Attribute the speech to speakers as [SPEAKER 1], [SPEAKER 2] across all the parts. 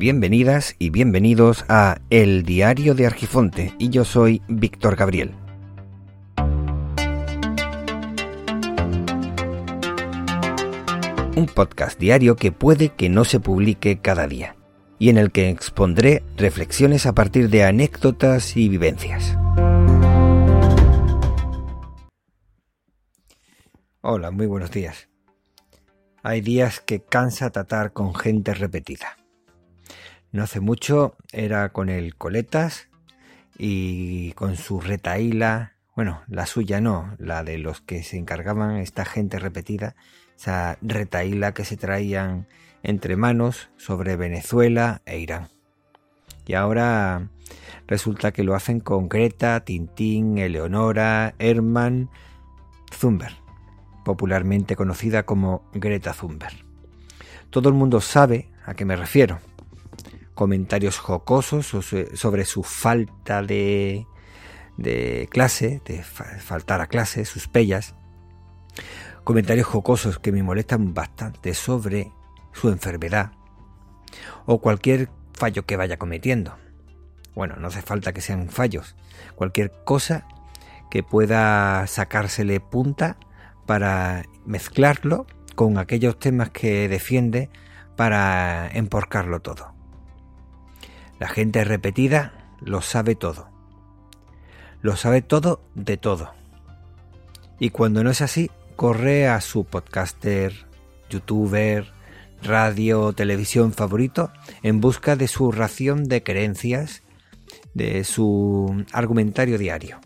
[SPEAKER 1] bienvenidas y bienvenidos a El Diario de Argifonte y yo soy Víctor Gabriel. Un podcast diario que puede que no se publique cada día y en el que expondré reflexiones a partir de anécdotas y vivencias. Hola, muy buenos días. Hay días que cansa tratar con gente repetida. No hace mucho era con el Coletas y con su retaíla, bueno, la suya no, la de los que se encargaban esta gente repetida, esa retaíla que se traían entre manos sobre Venezuela e Irán. Y ahora resulta que lo hacen con Greta, Tintín, Eleonora, Herman, Zumber, popularmente conocida como Greta Zumber. Todo el mundo sabe a qué me refiero comentarios jocosos sobre su falta de, clase, de faltar a clase, sus pellas. Comentarios jocosos que me molestan bastante sobre su enfermedad o cualquier fallo que vaya cometiendo. Bueno, no hace falta que sean fallos. Cualquier cosa que pueda sacársele punta para mezclarlo con aquellos temas que defiende para emporcarlo todo. La gente repetida lo sabe todo. Lo sabe todo de todo. Y cuando no es así, corre a su podcaster, youtuber, radio televisión favorito en busca de su ración de creencias, de su argumentario diario.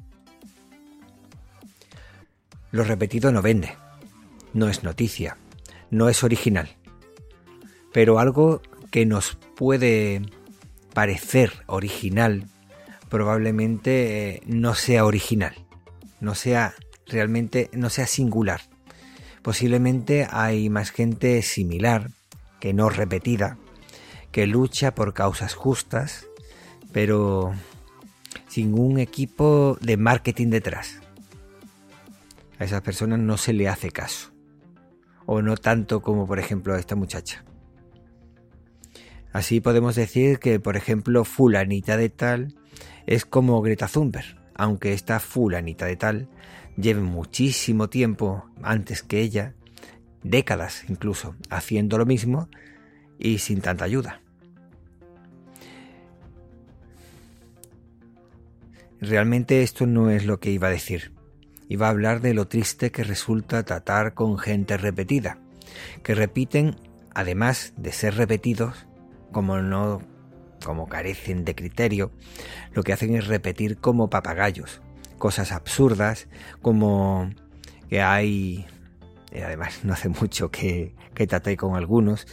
[SPEAKER 1] Lo repetido no vende, no es noticia, no es original, pero algo que nos puede parecer original probablemente eh, no sea original, no sea realmente, no sea singular. Posiblemente hay más gente similar, que no repetida, que lucha por causas justas, pero sin un equipo de marketing detrás. A esas personas no se le hace caso. O no tanto como por ejemplo a esta muchacha. Así podemos decir que, por ejemplo, fulanita de tal es como Greta Thunberg, aunque esta fulanita de tal lleve muchísimo tiempo antes que ella, décadas incluso, haciendo lo mismo y sin tanta ayuda. Realmente esto no es lo que iba a decir. Iba a hablar de lo triste que resulta tratar con gente repetida, que repiten, además de ser repetidos, como no como carecen de criterio, lo que hacen es repetir como papagayos cosas absurdas, como que hay, además no hace mucho que, que traté con algunos,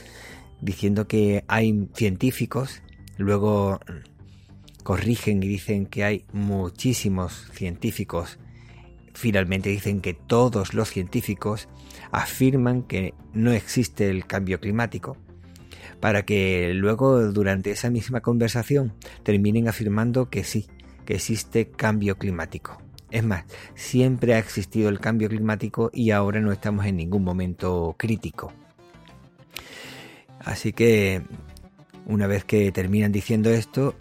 [SPEAKER 1] diciendo que hay científicos, luego corrigen y dicen que hay muchísimos científicos, finalmente dicen que todos los científicos afirman que no existe el cambio climático, para que luego durante esa misma conversación terminen afirmando que sí, que existe cambio climático. Es más, siempre ha existido el cambio climático y ahora no estamos en ningún momento crítico. Así que una vez que terminan diciendo esto,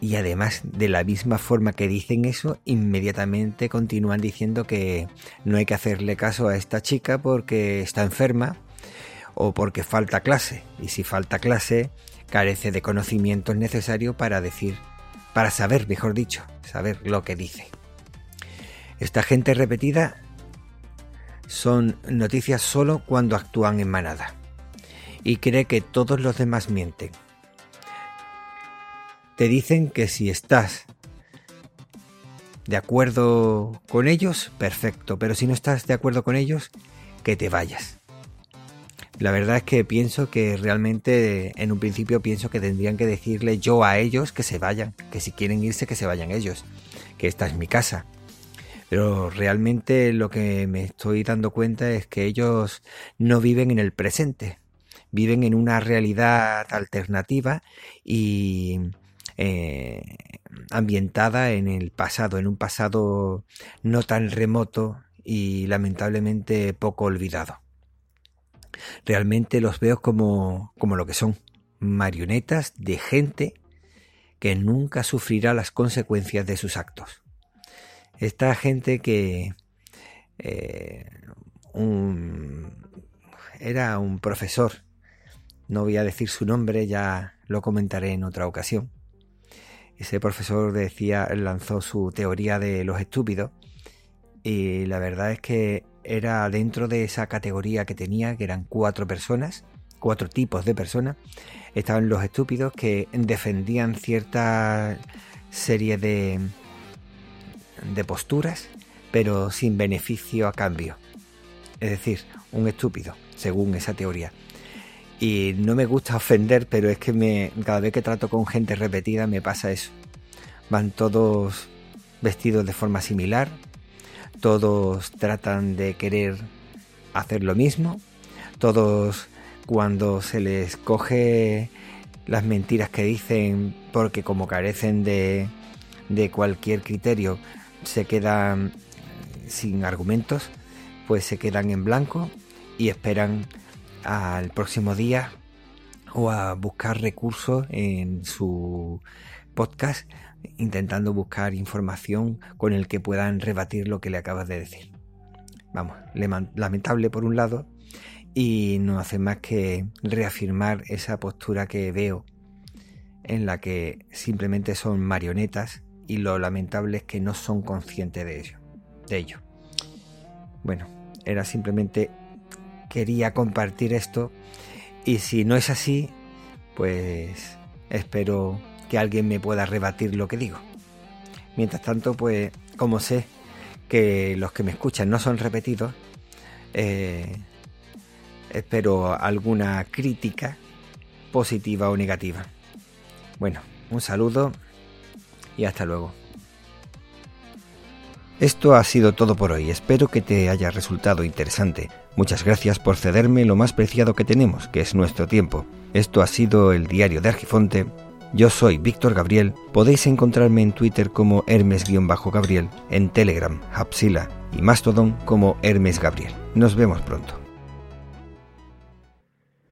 [SPEAKER 1] y además de la misma forma que dicen eso, inmediatamente continúan diciendo que no hay que hacerle caso a esta chica porque está enferma o porque falta clase. Y si falta clase, carece de conocimientos necesarios para decir, para saber, mejor dicho, saber lo que dice. Esta gente repetida son noticias solo cuando actúan en manada y cree que todos los demás mienten. Te dicen que si estás de acuerdo con ellos, perfecto, pero si no estás de acuerdo con ellos, que te vayas. La verdad es que pienso que realmente en un principio pienso que tendrían que decirle yo a ellos que se vayan, que si quieren irse que se vayan ellos, que esta es mi casa. Pero realmente lo que me estoy dando cuenta es que ellos no viven en el presente, viven en una realidad alternativa y eh, ambientada en el pasado, en un pasado no tan remoto y lamentablemente poco olvidado realmente los veo como, como lo que son, marionetas de gente que nunca sufrirá las consecuencias de sus actos. Esta gente que eh, era un profesor, no voy a decir su nombre, ya lo comentaré en otra ocasión. Ese profesor decía, lanzó su teoría de los estúpidos y la verdad es que era dentro de esa categoría que tenía, que eran cuatro personas, cuatro tipos de personas, estaban los estúpidos que defendían cierta serie de, de posturas, pero sin beneficio a cambio. Es decir, un estúpido, según esa teoría. Y no me gusta ofender, pero es que me, cada vez que trato con gente repetida me pasa eso. Van todos vestidos de forma similar, todos tratan de querer hacer lo mismo, todos cuando se les coge las mentiras que dicen porque como carecen de, de cualquier criterio se quedan sin argumentos, pues se quedan en blanco y esperan al próximo día o a buscar recursos en su podcast intentando buscar información con el que puedan rebatir lo que le acabas de decir. Vamos, lamentable por un lado y no hace más que reafirmar esa postura que veo en la que simplemente son marionetas y lo lamentable es que no son conscientes de ello. De ello. Bueno, era simplemente quería compartir esto y si no es así, pues espero que alguien me pueda rebatir lo que digo. Mientras tanto, pues como sé que los que me escuchan no son repetidos, eh, espero alguna crítica positiva o negativa. Bueno, un saludo y hasta luego. Esto ha sido todo por hoy, espero que te haya resultado interesante. Muchas gracias por cederme lo más preciado que tenemos, que es nuestro tiempo. Esto ha sido el diario de Argifonte yo soy Víctor Gabriel, podéis encontrarme en Twitter como Hermes-Gabriel, en Telegram, Hapsila y Mastodon como Hermes Gabriel. Nos vemos pronto.